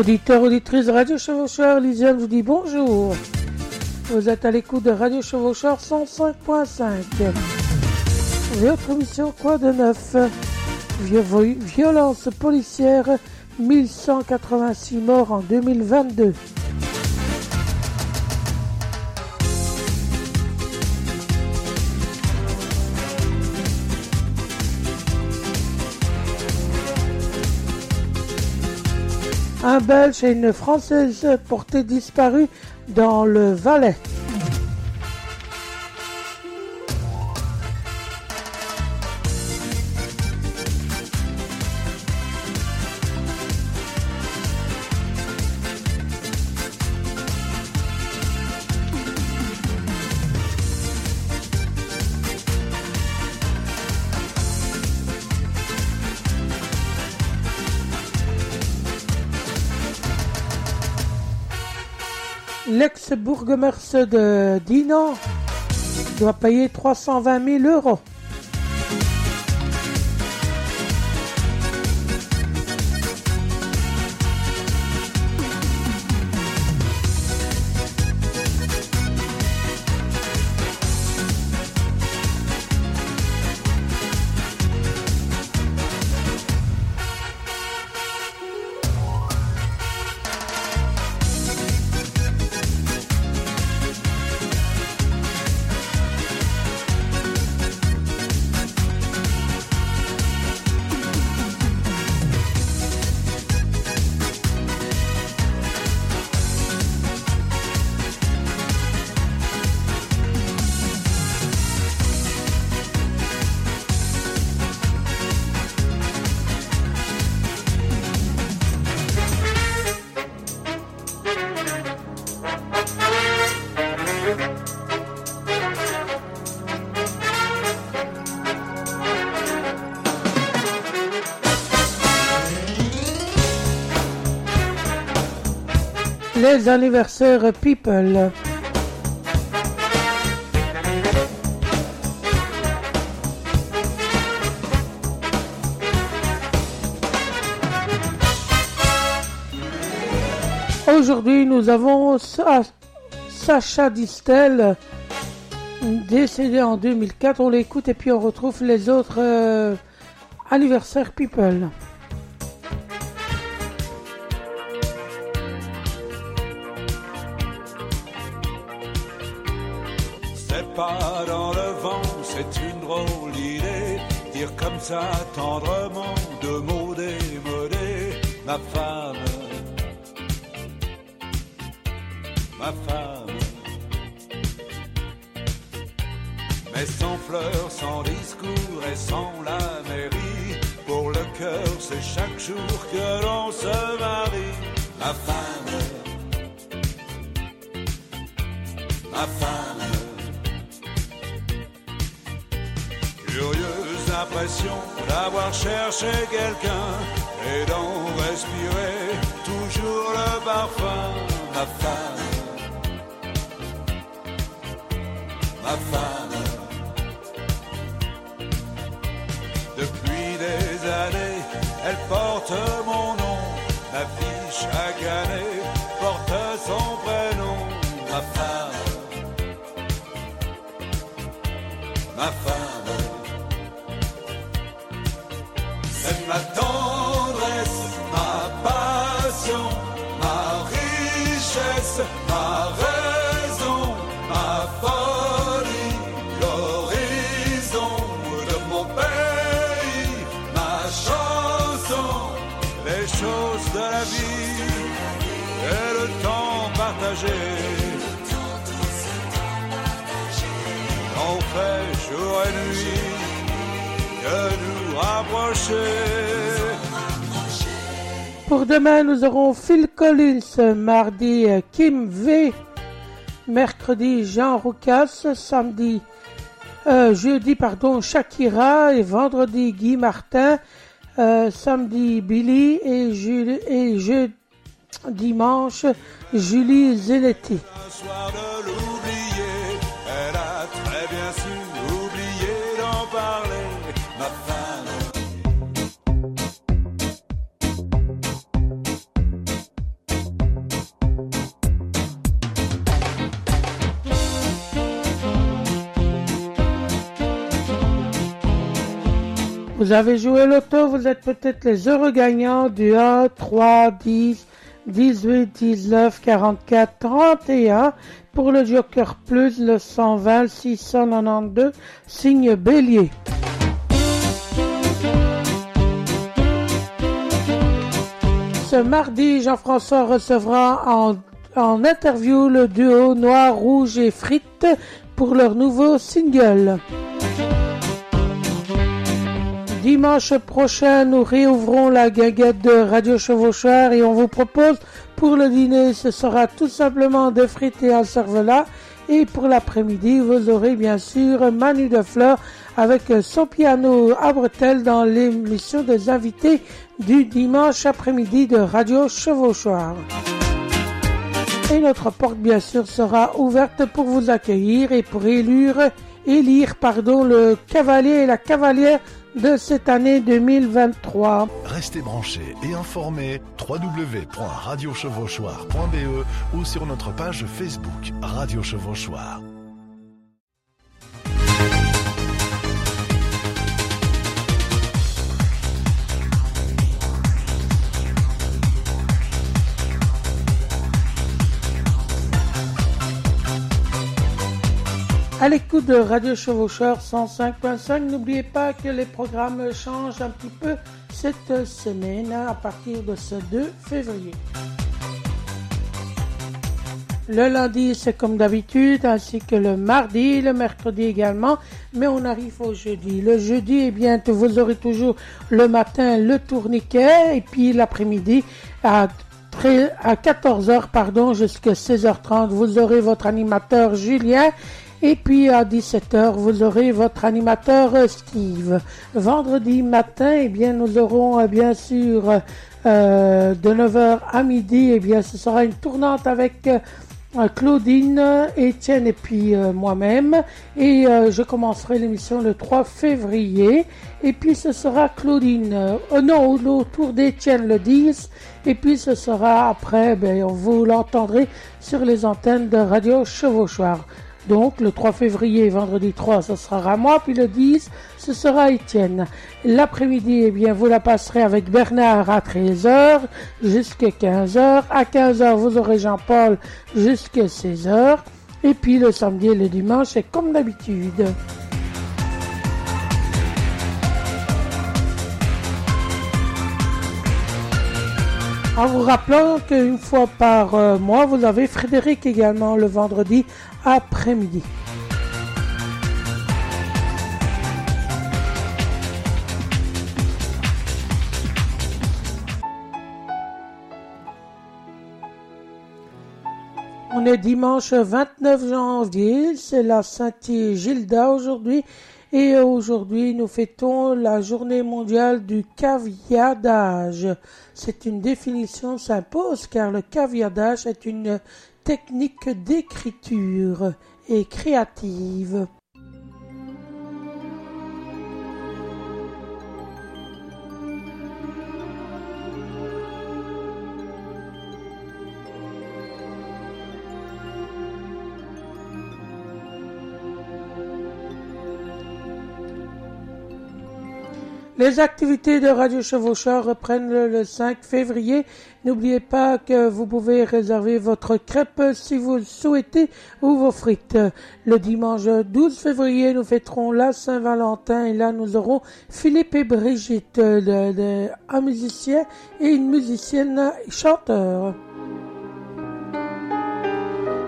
Auditeurs, auditrices Radio Chevaucheur, Lisiane vous dit bonjour. Vous êtes à l'écoute de Radio Chevaucheur 105.5. Votre mission Quoi de neuf? Violence policière, 1186 morts en 2022. Un Belge et une Française portés disparus dans le Valais. L'ex-bourgmestre de Dinan doit payer 320 000 euros. Les anniversaires People. Aujourd'hui, nous avons Sacha Distel, décédé en 2004. On l'écoute et puis on retrouve les autres euh, anniversaires People. Tendrement de mots démodés, ma femme, ma femme. Mais sans fleurs, sans discours et sans la mairie, pour le cœur c'est chaque jour que l'on se marie, ma femme, ma femme. Curieuse impression d'avoir cherché quelqu'un et d'en respirer toujours le parfum, ma femme, ma femme. Depuis des années, elle porte mon nom, ma ma tendresse, ma passion, ma richesse, ma raison, ma folie, l'horizon de mon pays, ma chanson, les choses de la vie et le temps partagé. On fait Pour demain, nous aurons Phil Collins, mardi Kim V, mercredi Jean Roucas, samedi, euh, jeudi pardon Shakira. Et vendredi Guy Martin, euh, samedi Billy et, Julie, je, dimanche Julie Zenetti. Vous avez joué l'auto, vous êtes peut-être les heureux gagnants du 1, 3, 10, 18, 19, 44, 31. Pour le Joker Plus, le 120, 692, signe bélier. Ce mardi, Jean-François recevra en, en interview le duo Noir, Rouge et Frites pour leur nouveau single. Dimanche prochain, nous réouvrons la guinguette de Radio Chevaucheur et on vous propose pour le dîner, ce sera tout simplement des frites et un cervelas. Et pour l'après-midi, vous aurez bien sûr Manu de Fleur avec son piano à bretelles dans l'émission des invités du dimanche après-midi de Radio Chevauchoir. Et notre porte, bien sûr, sera ouverte pour vous accueillir et pour élire, élire pardon, le cavalier et la cavalière de cette année 2023. Restez branchés et informés www.radiochevauchoir.be ou sur notre page Facebook Radio Chevauchoir. À l'écoute de Radio Chevaucheur 105.5, n'oubliez pas que les programmes changent un petit peu cette semaine à partir de ce 2 février. Le lundi, c'est comme d'habitude, ainsi que le mardi, le mercredi également, mais on arrive au jeudi. Le jeudi, eh bien, vous aurez toujours le matin le tourniquet, et puis l'après-midi, à, à 14h, pardon, jusqu'à 16h30, vous aurez votre animateur Julien, et puis à 17h, vous aurez votre animateur Steve. Vendredi matin, eh bien, nous aurons euh, bien sûr euh, de 9h à midi, eh bien, ce sera une tournante avec euh, Claudine, Étienne et puis moi-même. Et je commencerai l'émission le 3 février. Et puis ce sera Claudine, non, autour d'Étienne le 10. Et puis ce sera après, ben, vous l'entendrez sur les antennes de Radio Chevauchoir. Donc le 3 février, vendredi 3, ce sera moi, puis le 10, ce sera Étienne. L'après-midi, eh bien, vous la passerez avec Bernard à 13h jusqu'à 15h. À 15h, vous aurez Jean-Paul jusqu'à 16h. Et puis le samedi et le dimanche, c'est comme d'habitude. En vous rappelant qu'une fois par euh, mois, vous avez Frédéric également le vendredi après-midi. On est dimanche 29 janvier, c'est la Saint-Gilda aujourd'hui et aujourd'hui nous fêtons la journée mondiale du caviardage. C'est une définition s'impose car le caviardage est une technique d'écriture et créative. Les activités de Radio Chevaucheur reprennent le 5 février. N'oubliez pas que vous pouvez réserver votre crêpe si vous le souhaitez ou vos frites. Le dimanche 12 février, nous fêterons la Saint-Valentin et là nous aurons Philippe et Brigitte, un musicien et une musicienne chanteur.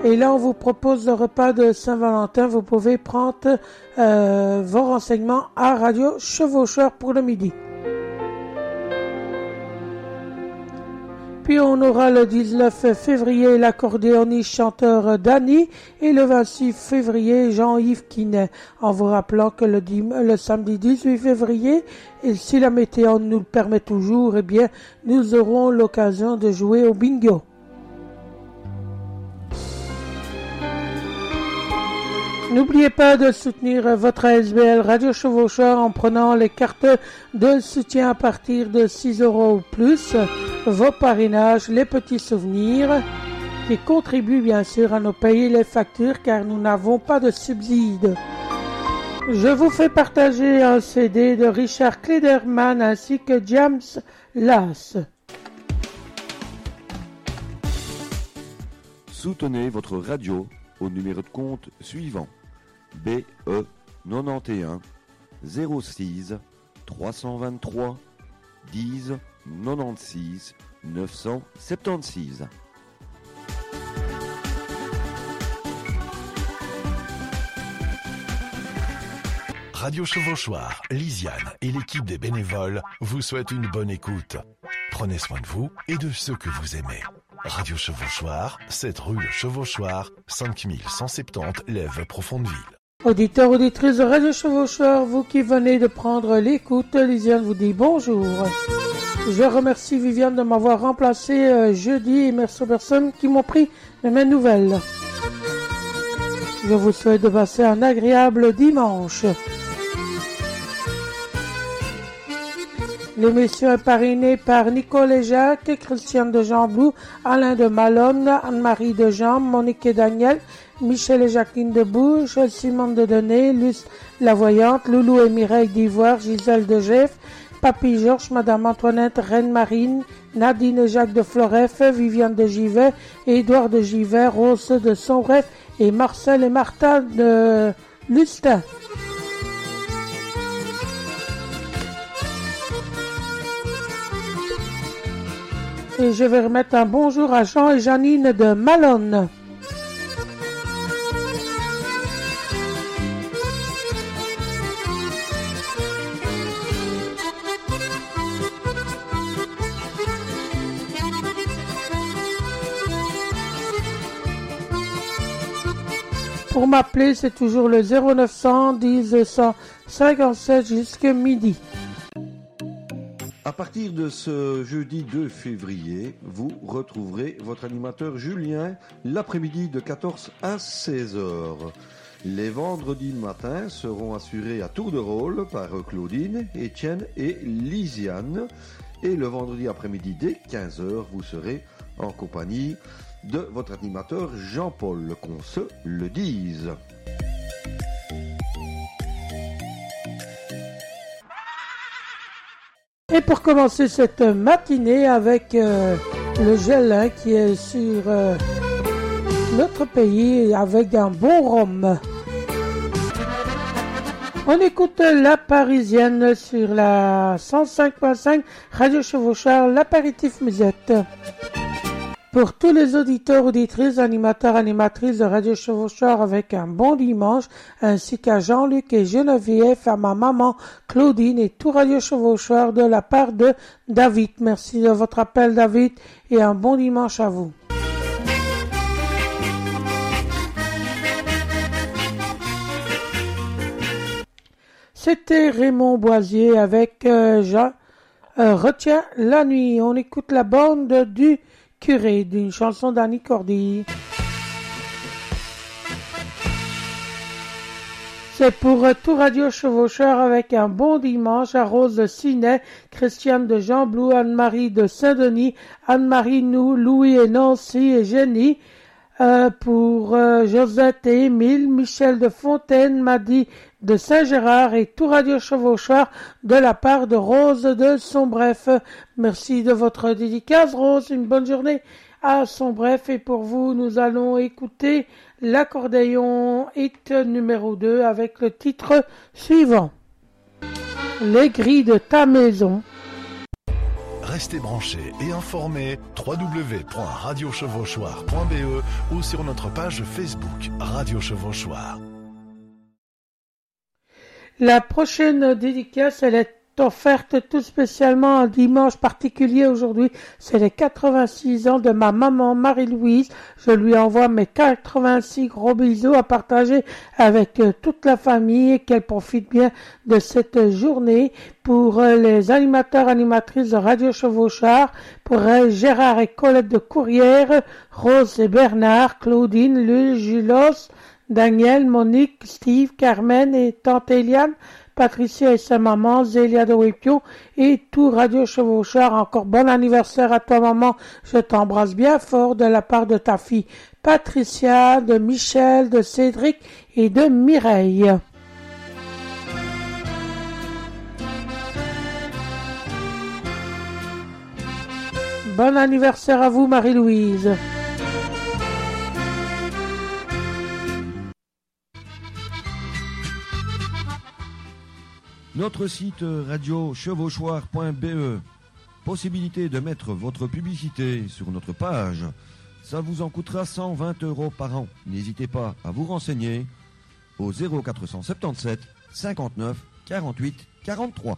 Et là, on vous propose le repas de Saint-Valentin. Vous pouvez prendre euh, vos renseignements à Radio Chevaucheur pour le midi. Puis on aura le 19 février l'accordéoniste chanteur Danny et le 26 février Jean-Yves Quinet. En vous rappelant que le, le samedi 18 février, si la météo nous le permet toujours, eh bien, nous aurons l'occasion de jouer au bingo. N'oubliez pas de soutenir votre ASBL Radio Chevaucheur en prenant les cartes de soutien à partir de 6 euros ou plus, vos parrainages, les petits souvenirs qui contribuent bien sûr à nous payer les factures car nous n'avons pas de subsides. Je vous fais partager un CD de Richard Klederman ainsi que James Lass. Soutenez votre radio au numéro de compte suivant BE 91 06 323 10 96 976. Radio Chevauchoir, Lisiane et l'équipe des bénévoles vous souhaitent une bonne écoute. Prenez soin de vous et de ceux que vous aimez. Radio Chevauchoir, 7 rue Le Chevauchoir, 5170 Lève Profondeville. Auditeurs, auditrices de Radio Chevauchoir, vous qui venez de prendre l'écoute, Lisiane vous dit bonjour. Je remercie Viviane de m'avoir remplacé euh, jeudi et merci aux personnes qui m'ont pris de mes nouvelles. Je vous souhaite de passer un agréable dimanche. L'émission est parrainée par Nicole et Jacques, Christiane de Jean-Blou, Alain de Malone, Anne-Marie de Jean, Monique et Daniel, Michel et Jacqueline de Bouche, Simone de Denet, Luce la Voyante, Loulou et Mireille d'Ivoire, Gisèle de Jeff, Papy Georges, Madame Antoinette, Reine Marine, Nadine et Jacques de Floref, Viviane de Givet, Édouard de Givet, Rose de Sonref et Marcel et Martha de Lustin. Et je vais remettre un bonjour à Jean et Janine de Malone. M'appeler, c'est toujours le 0900 10 157 jusqu'à midi. À partir de ce jeudi 2 février, vous retrouverez votre animateur Julien l'après-midi de 14 à 16 heures. Les vendredis matins seront assurés à tour de rôle par Claudine, Étienne et Lisiane. Et le vendredi après-midi dès 15 heures, vous serez en compagnie de votre animateur Jean-Paul, qu'on se le dise. Et pour commencer cette matinée avec euh, le gel qui est sur euh, notre pays avec un bon rhum. On écoute la Parisienne sur la 105.5 Radio Chevauchard, l'apéritif musette. Pour tous les auditeurs, auditrices, animateurs, animatrices de Radio Chevaucheur avec un bon dimanche, ainsi qu'à Jean-Luc et Geneviève, à ma maman Claudine et tout Radio Chevaucheur de la part de David. Merci de votre appel, David, et un bon dimanche à vous. C'était Raymond Boisier avec euh, Jean. Euh, Retiens la nuit. On écoute la bande du curé d'une chanson d'Annie Cordy. C'est pour tout Radio Chevaucheur avec un bon dimanche à Rose de Cinet, Christiane de Jean Blou, Anne-Marie de Saint-Denis, Anne-Marie Nou, Louis et Nancy et Jenny, euh, pour euh, Josette et Émile, Michel de Fontaine, Maddy de Saint-Gérard et tout Radio Chevauchoir de la part de Rose de Sombref. Merci de votre dédicace, Rose. Une bonne journée à Sombref. Et pour vous, nous allons écouter l'accordéon hit numéro 2 avec le titre suivant. Les grilles de ta maison. Restez branchés et informés www.radiochevauchoir.be ou sur notre page Facebook Radio Chevauchoir. La prochaine dédicace, elle est offerte tout spécialement un dimanche particulier aujourd'hui. C'est les 86 ans de ma maman Marie-Louise. Je lui envoie mes 86 gros bisous à partager avec euh, toute la famille et qu'elle profite bien de cette journée. Pour euh, les animateurs, animatrices de Radio Chevauchard, pour euh, Gérard et Colette de Courrières, Rose et Bernard, Claudine, Lul, Julos, Daniel, Monique, Steve, Carmen et tante Eliane, Patricia et sa maman, Zélia de Wipio et tout Radio Chevaucheur. Encore bon anniversaire à toi, maman. Je t'embrasse bien fort de la part de ta fille Patricia, de Michel, de Cédric et de Mireille. Bon anniversaire à vous, Marie-Louise. Notre site radiochevauchoir.be. Possibilité de mettre votre publicité sur notre page. Ça vous en coûtera 120 euros par an. N'hésitez pas à vous renseigner au 0477 59 48 43.